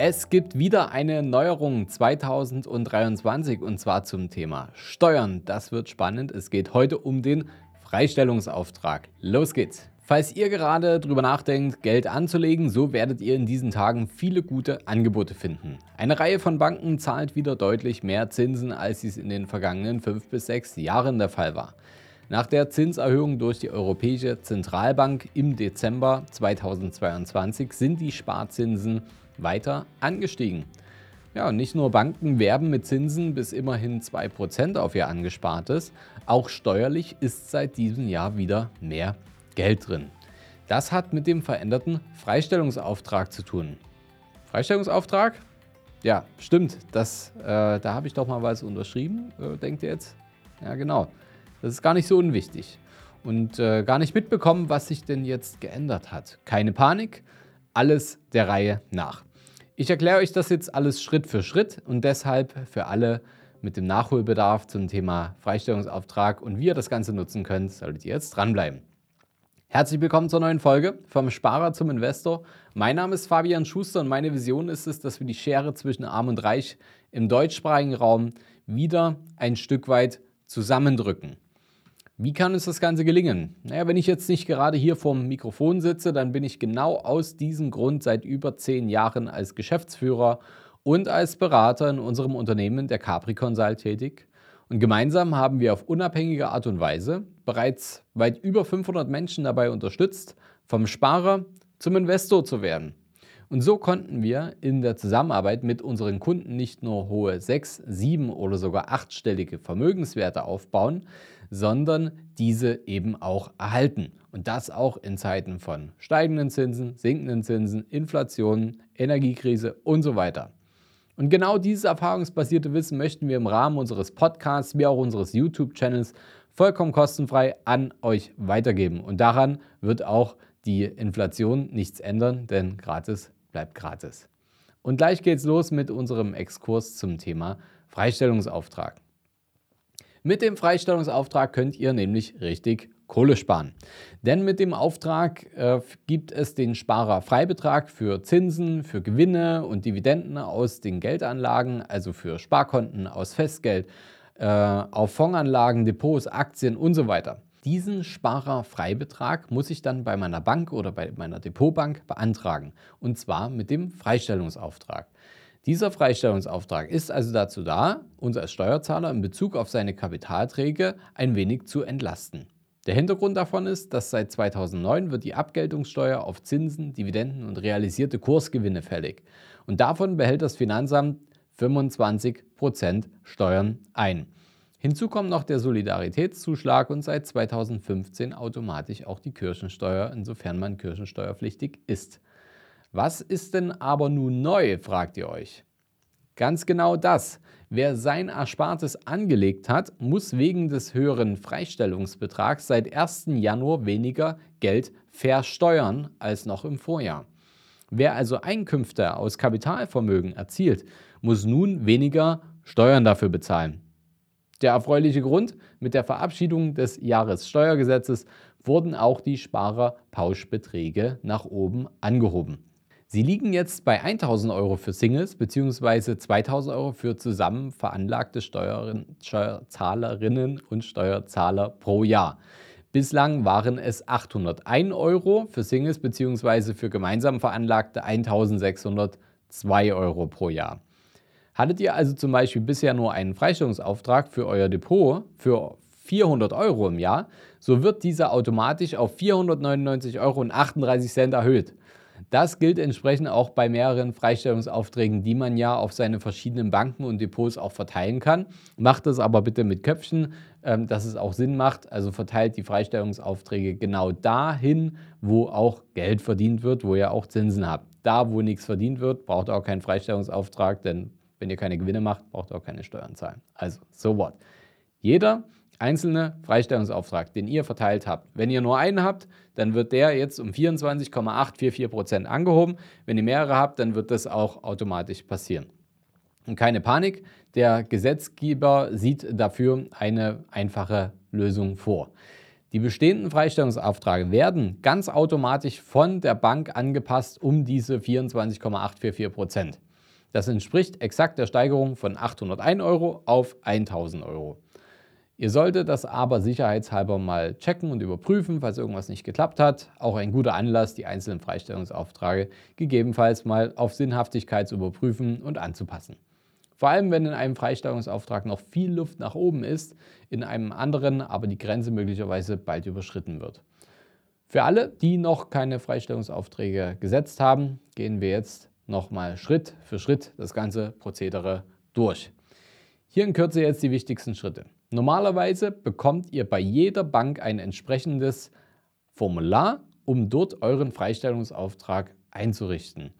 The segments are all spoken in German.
Es gibt wieder eine Neuerung 2023 und zwar zum Thema Steuern. Das wird spannend. Es geht heute um den Freistellungsauftrag. Los geht's. Falls ihr gerade darüber nachdenkt, Geld anzulegen, so werdet ihr in diesen Tagen viele gute Angebote finden. Eine Reihe von Banken zahlt wieder deutlich mehr Zinsen, als dies in den vergangenen fünf bis sechs Jahren der Fall war. Nach der Zinserhöhung durch die Europäische Zentralbank im Dezember 2022 sind die Sparzinsen weiter angestiegen. Ja, und nicht nur Banken werben mit Zinsen bis immerhin 2% auf ihr Angespartes, auch steuerlich ist seit diesem Jahr wieder mehr Geld drin. Das hat mit dem veränderten Freistellungsauftrag zu tun. Freistellungsauftrag? Ja, stimmt. Das, äh, da habe ich doch mal was unterschrieben, äh, denkt ihr jetzt? Ja, genau. Das ist gar nicht so unwichtig. Und äh, gar nicht mitbekommen, was sich denn jetzt geändert hat. Keine Panik, alles der Reihe nach. Ich erkläre euch das jetzt alles Schritt für Schritt und deshalb für alle mit dem Nachholbedarf zum Thema Freistellungsauftrag und wie ihr das Ganze nutzen könnt, solltet ihr jetzt dranbleiben. Herzlich willkommen zur neuen Folge vom Sparer zum Investor. Mein Name ist Fabian Schuster und meine Vision ist es, dass wir die Schere zwischen Arm und Reich im deutschsprachigen Raum wieder ein Stück weit zusammendrücken. Wie kann uns das Ganze gelingen? Naja, wenn ich jetzt nicht gerade hier vorm Mikrofon sitze, dann bin ich genau aus diesem Grund seit über zehn Jahren als Geschäftsführer und als Berater in unserem Unternehmen der Capri Consult tätig. Und gemeinsam haben wir auf unabhängige Art und Weise bereits weit über 500 Menschen dabei unterstützt, vom Sparer zum Investor zu werden. Und so konnten wir in der Zusammenarbeit mit unseren Kunden nicht nur hohe sechs, sieben oder sogar achtstellige Vermögenswerte aufbauen, sondern diese eben auch erhalten. Und das auch in Zeiten von steigenden Zinsen, sinkenden Zinsen, Inflation, Energiekrise und so weiter. Und genau dieses erfahrungsbasierte Wissen möchten wir im Rahmen unseres Podcasts wie auch unseres YouTube-Channels vollkommen kostenfrei an euch weitergeben. Und daran wird auch die Inflation nichts ändern, denn gratis bleibt gratis. Und gleich geht's los mit unserem Exkurs zum Thema Freistellungsauftrag. Mit dem Freistellungsauftrag könnt ihr nämlich richtig Kohle sparen. Denn mit dem Auftrag äh, gibt es den Sparerfreibetrag für Zinsen, für Gewinne und Dividenden aus den Geldanlagen, also für Sparkonten aus Festgeld, äh, auf Fondsanlagen, Depots, Aktien und so weiter. Diesen Sparerfreibetrag muss ich dann bei meiner Bank oder bei meiner Depotbank beantragen. Und zwar mit dem Freistellungsauftrag. Dieser Freistellungsauftrag ist also dazu da, uns als Steuerzahler in Bezug auf seine Kapitalträge ein wenig zu entlasten. Der Hintergrund davon ist, dass seit 2009 wird die Abgeltungssteuer auf Zinsen, Dividenden und realisierte Kursgewinne fällig. Und davon behält das Finanzamt 25% Steuern ein. Hinzu kommt noch der Solidaritätszuschlag und seit 2015 automatisch auch die Kirchensteuer, insofern man kirchensteuerpflichtig ist. Was ist denn aber nun neu, fragt ihr euch. Ganz genau das. Wer sein Erspartes angelegt hat, muss wegen des höheren Freistellungsbetrags seit 1. Januar weniger Geld versteuern als noch im Vorjahr. Wer also Einkünfte aus Kapitalvermögen erzielt, muss nun weniger Steuern dafür bezahlen. Der erfreuliche Grund, mit der Verabschiedung des Jahressteuergesetzes wurden auch die Sparerpauschbeträge nach oben angehoben. Sie liegen jetzt bei 1000 Euro für Singles bzw. 2000 Euro für zusammen veranlagte Steuerzahlerinnen und Steuerzahler pro Jahr. Bislang waren es 801 Euro für Singles bzw. für gemeinsam veranlagte 1602 Euro pro Jahr. Hattet ihr also zum Beispiel bisher nur einen Freistellungsauftrag für euer Depot für 400 Euro im Jahr, so wird dieser automatisch auf 499,38 Euro erhöht. Das gilt entsprechend auch bei mehreren Freistellungsaufträgen, die man ja auf seine verschiedenen Banken und Depots auch verteilen kann. Macht das aber bitte mit Köpfchen, ähm, dass es auch Sinn macht. Also verteilt die Freistellungsaufträge genau dahin, wo auch Geld verdient wird, wo ihr auch Zinsen habt. Da, wo nichts verdient wird, braucht ihr auch keinen Freistellungsauftrag, denn wenn ihr keine Gewinne macht, braucht ihr auch keine Steuern zahlen. Also, so what. Jeder einzelne Freistellungsauftrag, den ihr verteilt habt, wenn ihr nur einen habt, dann wird der jetzt um 24,844% angehoben. Wenn ihr mehrere habt, dann wird das auch automatisch passieren. Und keine Panik, der Gesetzgeber sieht dafür eine einfache Lösung vor. Die bestehenden Freistellungsaufträge werden ganz automatisch von der Bank angepasst um diese 24,844 Prozent. Das entspricht exakt der Steigerung von 801 Euro auf 1000 Euro. Ihr solltet das aber sicherheitshalber mal checken und überprüfen, falls irgendwas nicht geklappt hat. Auch ein guter Anlass, die einzelnen Freistellungsaufträge gegebenenfalls mal auf Sinnhaftigkeit zu überprüfen und anzupassen. Vor allem, wenn in einem Freistellungsauftrag noch viel Luft nach oben ist, in einem anderen aber die Grenze möglicherweise bald überschritten wird. Für alle, die noch keine Freistellungsaufträge gesetzt haben, gehen wir jetzt nochmal Schritt für Schritt das ganze Prozedere durch. Hier in Kürze jetzt die wichtigsten Schritte. Normalerweise bekommt ihr bei jeder Bank ein entsprechendes Formular, um dort euren Freistellungsauftrag einzurichten.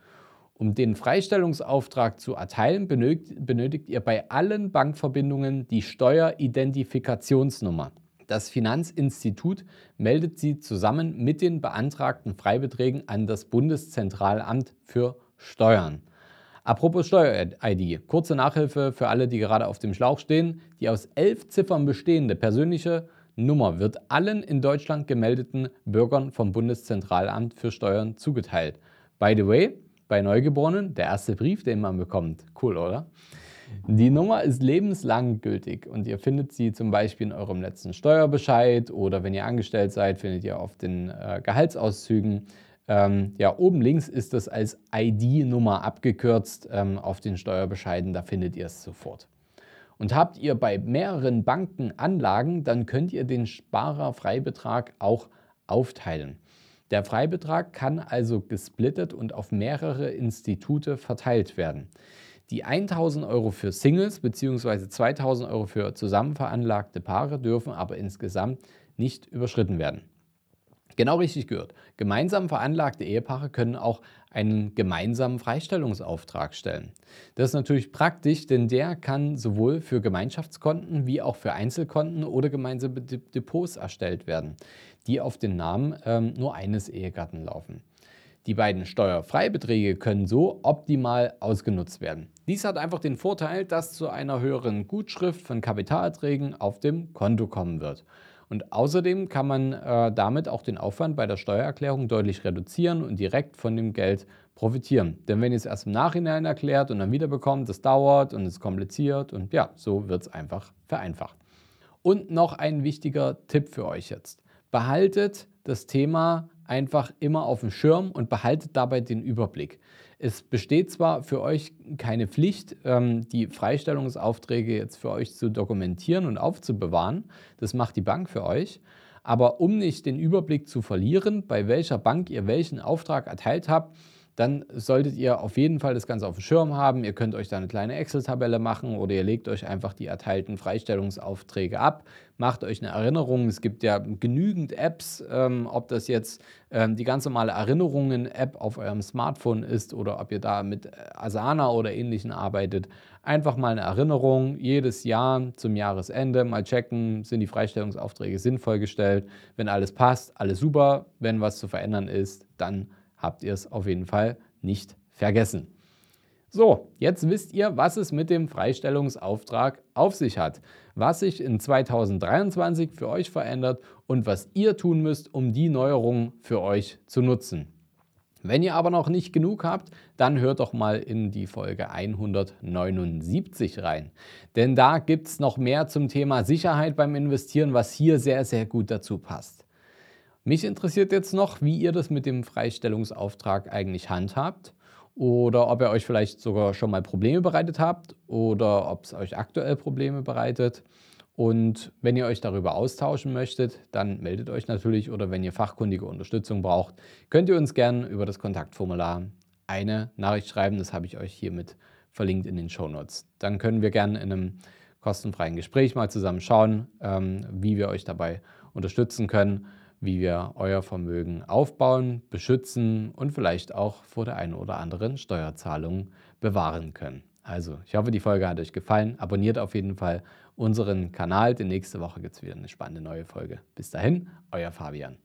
Um den Freistellungsauftrag zu erteilen, benötigt ihr bei allen Bankverbindungen die Steueridentifikationsnummer. Das Finanzinstitut meldet sie zusammen mit den beantragten Freibeträgen an das Bundeszentralamt für Steuern. Apropos Steuer-ID, kurze Nachhilfe für alle, die gerade auf dem Schlauch stehen. Die aus elf Ziffern bestehende persönliche Nummer wird allen in Deutschland gemeldeten Bürgern vom Bundeszentralamt für Steuern zugeteilt. By the way, bei Neugeborenen, der erste Brief, den man bekommt. Cool, oder? Die Nummer ist lebenslang gültig und ihr findet sie zum Beispiel in eurem letzten Steuerbescheid oder wenn ihr angestellt seid, findet ihr auf den äh, Gehaltsauszügen. Ähm, ja, oben links ist das als ID-Nummer abgekürzt ähm, auf den Steuerbescheiden, da findet ihr es sofort. Und habt ihr bei mehreren Banken Anlagen, dann könnt ihr den Sparerfreibetrag auch aufteilen. Der Freibetrag kann also gesplittet und auf mehrere Institute verteilt werden. Die 1000 Euro für Singles bzw. 2000 Euro für zusammen veranlagte Paare dürfen aber insgesamt nicht überschritten werden. Genau richtig gehört. Gemeinsam veranlagte Ehepaare können auch einen gemeinsamen Freistellungsauftrag stellen. Das ist natürlich praktisch, denn der kann sowohl für Gemeinschaftskonten wie auch für Einzelkonten oder gemeinsame Depots erstellt werden, die auf den Namen ähm, nur eines Ehegatten laufen. Die beiden Steuerfreibeträge können so optimal ausgenutzt werden. Dies hat einfach den Vorteil, dass zu einer höheren Gutschrift von Kapitalerträgen auf dem Konto kommen wird. Und außerdem kann man äh, damit auch den Aufwand bei der Steuererklärung deutlich reduzieren und direkt von dem Geld profitieren. Denn wenn ihr es erst im Nachhinein erklärt und dann wiederbekommt, das dauert und ist kompliziert und ja, so wird es einfach vereinfacht. Und noch ein wichtiger Tipp für euch jetzt. Behaltet das Thema einfach immer auf dem Schirm und behaltet dabei den Überblick. Es besteht zwar für euch keine Pflicht, ähm, die Freistellungsaufträge jetzt für euch zu dokumentieren und aufzubewahren. Das macht die Bank für euch. Aber um nicht den Überblick zu verlieren, bei welcher Bank ihr welchen Auftrag erteilt habt, dann solltet ihr auf jeden Fall das Ganze auf dem Schirm haben. Ihr könnt euch da eine kleine Excel-Tabelle machen oder ihr legt euch einfach die erteilten Freistellungsaufträge ab, macht euch eine Erinnerung. Es gibt ja genügend Apps, ähm, ob das jetzt ähm, die ganz normale Erinnerungen-App auf eurem Smartphone ist oder ob ihr da mit Asana oder ähnlichen arbeitet. Einfach mal eine Erinnerung jedes Jahr zum Jahresende mal checken, sind die Freistellungsaufträge sinnvoll gestellt. Wenn alles passt, alles super. Wenn was zu verändern ist, dann habt ihr es auf jeden Fall nicht vergessen. So, jetzt wisst ihr, was es mit dem Freistellungsauftrag auf sich hat, was sich in 2023 für euch verändert und was ihr tun müsst, um die Neuerungen für euch zu nutzen. Wenn ihr aber noch nicht genug habt, dann hört doch mal in die Folge 179 rein. Denn da gibt es noch mehr zum Thema Sicherheit beim Investieren, was hier sehr, sehr gut dazu passt. Mich interessiert jetzt noch, wie ihr das mit dem Freistellungsauftrag eigentlich handhabt oder ob ihr euch vielleicht sogar schon mal Probleme bereitet habt oder ob es euch aktuell Probleme bereitet. Und wenn ihr euch darüber austauschen möchtet, dann meldet euch natürlich oder wenn ihr fachkundige Unterstützung braucht, könnt ihr uns gerne über das Kontaktformular eine Nachricht schreiben. Das habe ich euch hiermit verlinkt in den Show Notes. Dann können wir gerne in einem kostenfreien Gespräch mal zusammen schauen, ähm, wie wir euch dabei unterstützen können wie wir euer Vermögen aufbauen, beschützen und vielleicht auch vor der einen oder anderen Steuerzahlung bewahren können. Also, ich hoffe, die Folge hat euch gefallen. Abonniert auf jeden Fall unseren Kanal, denn nächste Woche gibt es wieder eine spannende neue Folge. Bis dahin, euer Fabian.